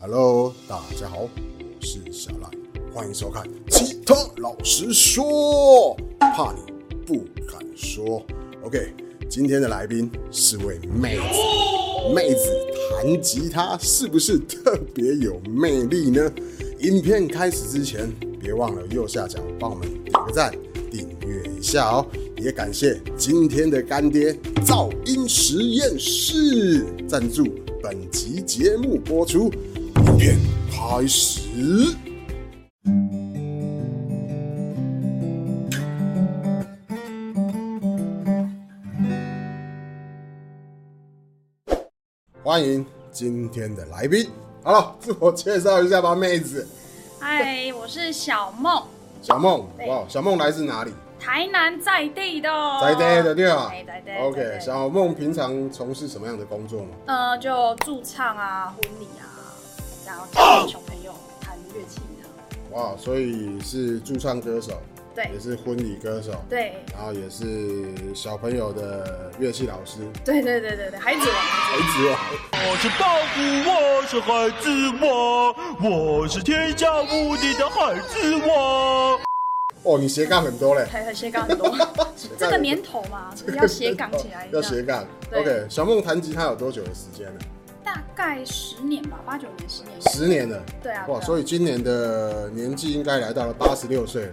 Hello，大家好，我是小赖，欢迎收看《吉他老实说》，怕你不敢说。OK，今天的来宾是位妹子，妹子弹吉他是不是特别有魅力呢？影片开始之前，别忘了右下角帮我们点个赞，订阅一下哦。也感谢今天的干爹噪音实验室赞助本集节目播出。影片开始。欢迎今天的来宾。好了，自我介绍一下吧，妹子。嗨，我是小梦，小梦，哇，小梦来自哪里？台南在地的，在地的对啊在地？OK，小梦平常从事什么样的工作呢？呃，就驻唱啊、婚礼啊，然后教小朋友弹乐器的，哇，所以是驻唱歌手，对。也是婚礼歌手，对。然后也是小朋友的乐器老师，对对对对对，孩子王，孩子王。我是大鼓，我是孩子王，我是天下无敌的孩子王。哦，你斜杠很多嘞，还有斜杠很多，这个年头嘛，就是要斜杠起来，要斜杠。OK，小梦弹吉他有多久的时间了？大概十年吧，八九年、十年，十年了。对啊，哇，所以今年的年纪应该来到了八十六岁了。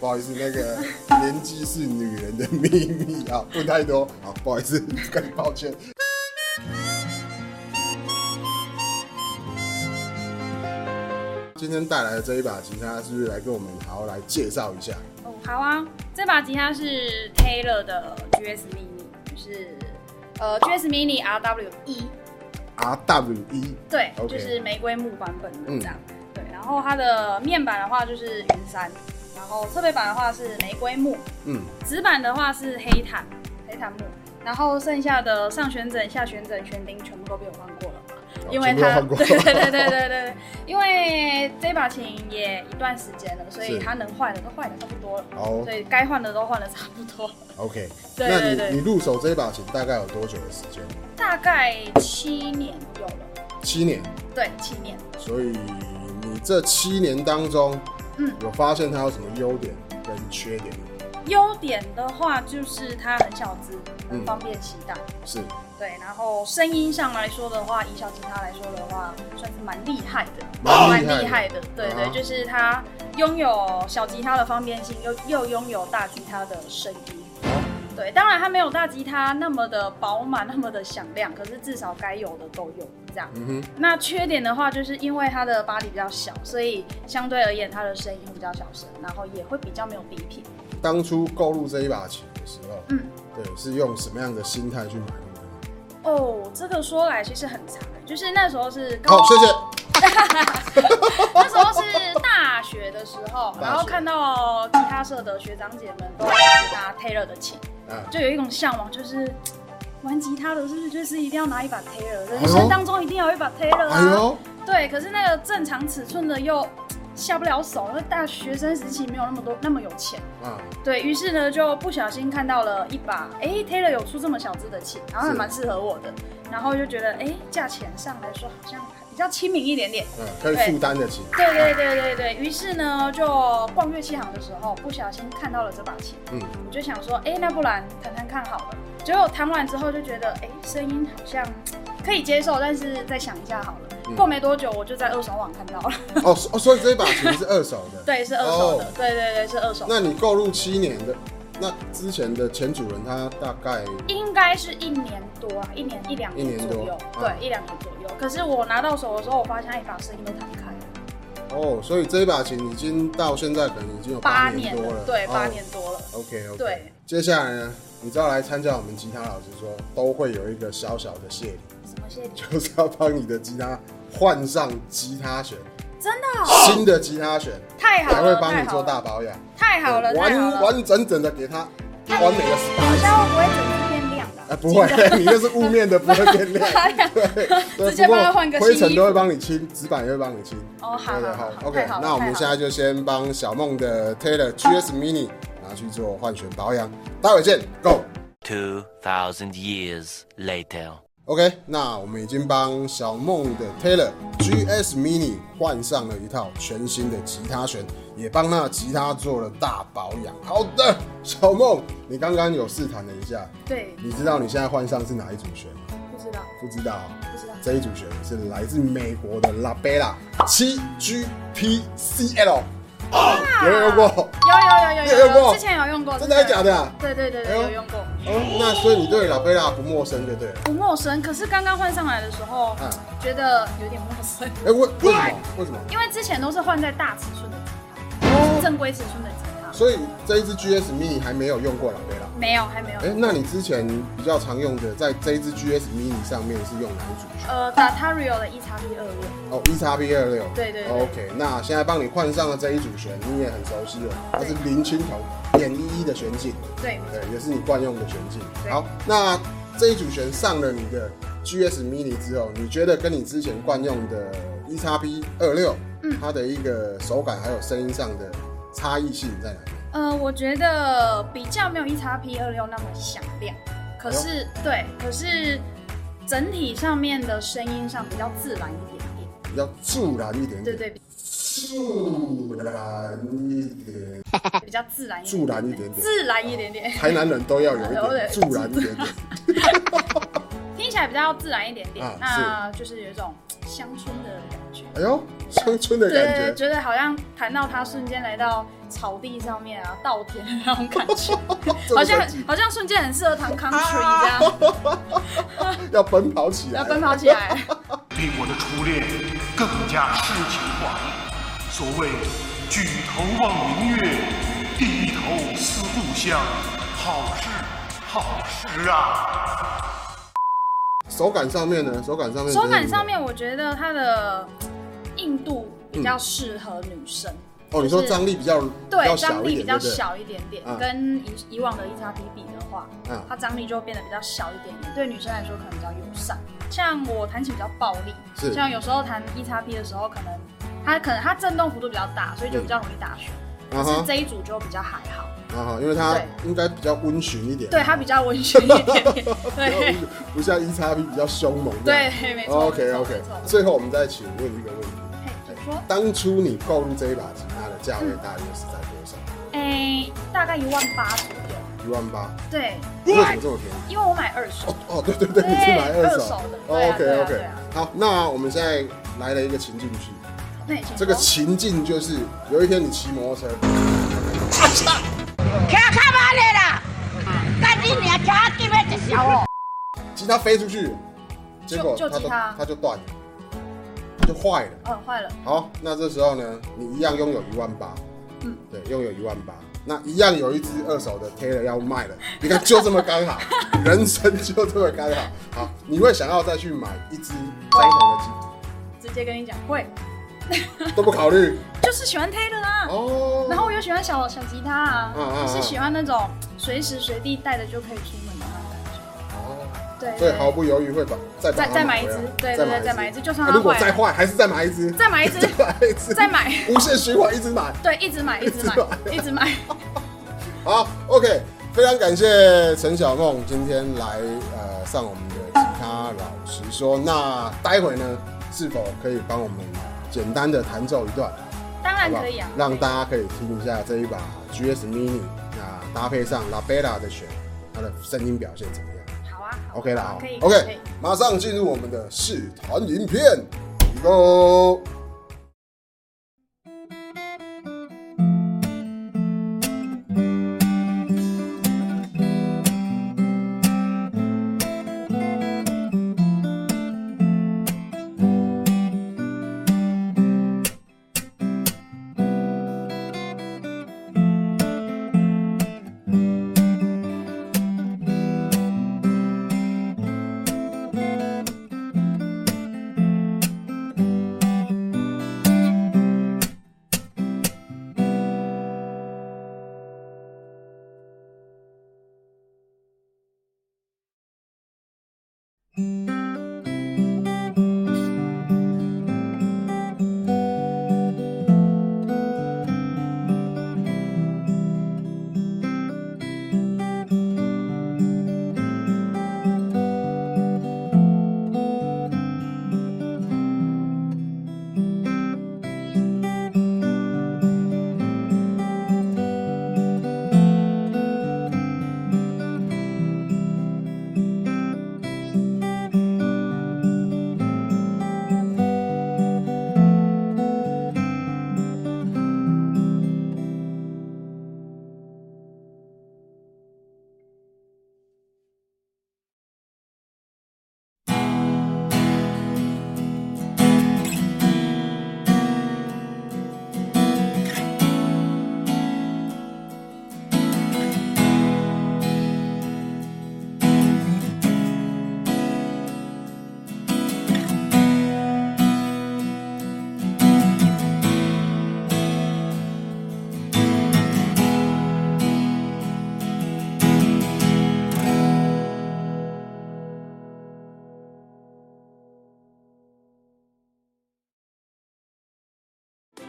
不好意思，那个 年纪是女人的秘密啊，问太多，啊，不好意思，跟你抱歉。今天带来的这一把吉他，是不是来跟我们好好来介绍一下？哦，好啊，这把吉他是 Taylor 的 GS Mini，就是呃 GS Mini RW 一，R W E，对就是玫瑰木版本的嗯这样。对，然后它的面板的话就是云杉，然后侧背板的话是玫瑰木，嗯，纸板的话是黑檀，黑檀木，然后剩下的上旋枕、下旋枕、旋钉全部都被我换过了。因为它，全部都换过对对对对对对，因为这把琴也一段时间了，所以是它能坏的都坏的差不多了，哦所以该换的都换的差不多，，OK。对那你你入手这一把琴大概有多久的时间？大概七年有了，七年。对，七年。所以你这七年当中，嗯有发现它有什么优点跟缺点吗？优点的话就是它很小只，嗯很方便携带。是对，然后声音上来说的话，以小吉他来说的话，算是蛮厉害的，蛮厉害的。对对，啊就是它拥有小吉他的方便性，又又拥有大吉他的声音。对，当然它没有大吉他那么的饱满，那么的响亮，可是至少该有的都有这样。嗯，那缺点的话，就是因为它的巴黎比较小，所以相对而言它的声音会比较小声，然后也会比较没有低频。当初购入这一把琴的时候，嗯，对，是用什么样的心态去买入的？哦，这个说来其实很长，就是那时候是高好，谢谢。那时候是大学的时候，然后看到吉他社的学长姐们都拿 Taylor 的琴，嗯，就有一种向往，就是玩吉他的是不是就是一定要拿一把 Taylor，人生当中一定要有一把 Taylor 啊。对，可是那个正常尺寸的又下不了手，因为大学生时期没有那么多那么有钱。嗯，对于是呢，就不小心看到了一把，哎，Taylor 有出这么小只的琴，然后还是蛮适合我的，然后就觉得，哎，价钱上来说好像比较亲民一点点。嗯，可以负担得起。对对对对对，于是呢，就逛乐器行的时候，不小心看到了这把琴，嗯，我就想说，哎，那不然弹弹看好了。结果弹完之后就觉得，哎，声音好像可以接受，但是再想一下好了。嗯。过没多久，我就在二手网看到了，哦哦，所以这一把琴是二手的。对，是二手的，哦。对对对，是二手的。那你购入七年的，那之前的前主人他大概？应该是一年多啊，一年一两一年左右，啊。对，一两年左右。可是我拿到手的时候，我发现它一把声音都弹开了，哦，所以这一把琴已经到现在可能已经有八年多了，对，八哦年多了。OK OK，对，接下来呢，你知道来参加我们吉他老师说都会有一个小小的谢礼，就是要帮你的吉他换上吉他弦，真的哦、新的吉他弦，太好了，还会帮你做大，保养，太好了，完了。完整整的给它完美的 SPA。下会不会整天变亮的啊？哎，不会，你那 是雾面的，不会变亮。对，直接帮他换个灰尘都会帮你清，纸板也会帮你清。哦，好对对好好好 OK，好那我们现在就先帮小梦的 Taylor GS Mini 拿去做换弦保养，待会见，Go。Two thousand years later. OK，那我们已经帮小梦的 Taylor GS Mini 换上了一套全新的吉他弦，也帮那吉他做了大保养。好的，小梦，你刚刚有试弹了一下，对，你知道你现在换上是哪一组弦吗？不知道，不知道，不知道。这一组弦是来自美国的 La Bella 七 GPCL，有没有用过？有有有有你有用过之前有用过，真的还假的啊对对对对，有用过，哦，那所以你对 La Bella 不陌生，对不对？不陌生。可是刚刚换上来的时候啊，觉得有点陌生，哎、为为什么？为什么？因为之前都是换在大尺寸的吉他，哦正规尺寸的吉他，所以这一支 GS Mini 还没有用过 La Bella。没有，还没有。哎、那你之前比较常用的，在这一支 GS Mini 上面是用哪一组弦？呃 d a t a r i o 的 E 叉 P 二六，哦，E x P 二六。对对对 OK，那现在帮你换上了这一组弦，你也很熟悉了，它是林青铜点一一的弦径，对，对，也是你惯用的弦径。好，那这一组弦上了你的 GS Mini 之后，你觉得跟你之前惯用的 E x P 二六，嗯它的一个手感还有声音上的差异性在哪里？呃，我觉得比较没有 E 叉 P 二六那么响亮，可是、对，可是整体上面的声音上比较自然一点点，比较自然一点点。对对，自然一点，比较自然一点自然一点点自然一点点，台南人都要有一有点点自然一点点。听起来比较自然一点点，啊那就是有一种乡村的感觉。哎呦，乡村的感对，觉。觉得好像谈到他瞬间来到草地上面啊，稻田的那种感觉，好像好像瞬间很适合弹 country 这样，要奔跑起来，要奔跑起来。比我的初恋更加诗情画意。所谓举头望明月，低头思故乡，好事好事啊！手感上面呢？手感上面，手感上面，我觉得它的硬度比较适合女生。哦，你说张力比较对，张力比？较小一点点，嗯跟以以往的 E 叉 P 比的话，嗯它张力就变得比较小一点点，对女生来说可能比较友善。像我弹琴比较暴力，是像有时候弹 E 叉 P 的时候，可能它可能它震动幅度比较大，所以就比较容易打旋。可是这一组就比较还好，啊哈，因为它应该比较温驯一点，对它比较温驯一点点，对不像 E 叉 P 比较凶猛。对，没错。OK OK，最后我们再请问一个问题：。当初你购入这一把吉他的价位大约是在多少？哎，大概一万八左右。一万八？对，为什么这么便宜？因为我买二手。哦，对对对，对你是买二手二手的对啊 OK 对啊 OK，对啊好，那我们现在来了一个情境剧，对，请这个情境就是有一天你骑摩托车，骑卡马的啦，干你娘骑急要一小哦。吉他飞出去，结果它就就吉他它就断了，就坏了。嗯，坏了。好，那这时候呢，你一样拥有一万八，嗯，对，拥有一万八，那一样有一只二手的 Taylor 要卖了，你看就这么刚好，人生就这么刚好。好，你会想要再去买一只相同的吉直接跟你讲会，都不考虑就是喜欢 Taylor 啊。哦。然后我又喜欢小小吉他啊，嗯嗯嗯是喜欢那种随时随地带着就可以出门对，所以毫不犹豫会把再把再买一只，对对对，再买一只，就算啊如果再坏，还是再买一只，再买一只，再买一支，再买，无限循环，一直买。对，一直买，一直买一直买。好，OK，非常感谢陈小梦今天来呃上我们的吉他老师说。那待会呢，是否可以帮我们简单的弹奏一段，当然可以啊，让大家可以听一下这一把 GS Mini，那搭配上 La Bella 的弦，它的声音表现怎么样？OK 了，好可以可以，OK，马上进入我们的试团影片，Go！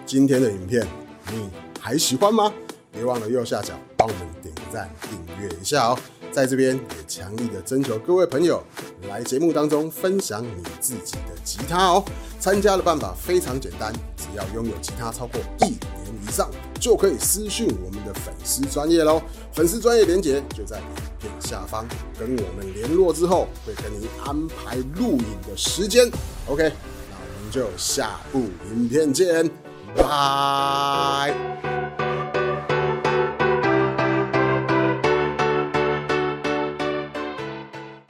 今天的影片你还喜欢吗？别忘了右下角帮我们点个赞、订阅一下哦。在这边也强力的征求各位朋友来节目当中分享你自己的吉他哦。参加的办法非常简单，只要拥有吉他超过一年以上，就可以私讯我们的粉丝专业喽。粉丝专业连接就在影片下方，跟我们联络之后会跟您安排录影的时间。OK，那我们就下部影片见，拜。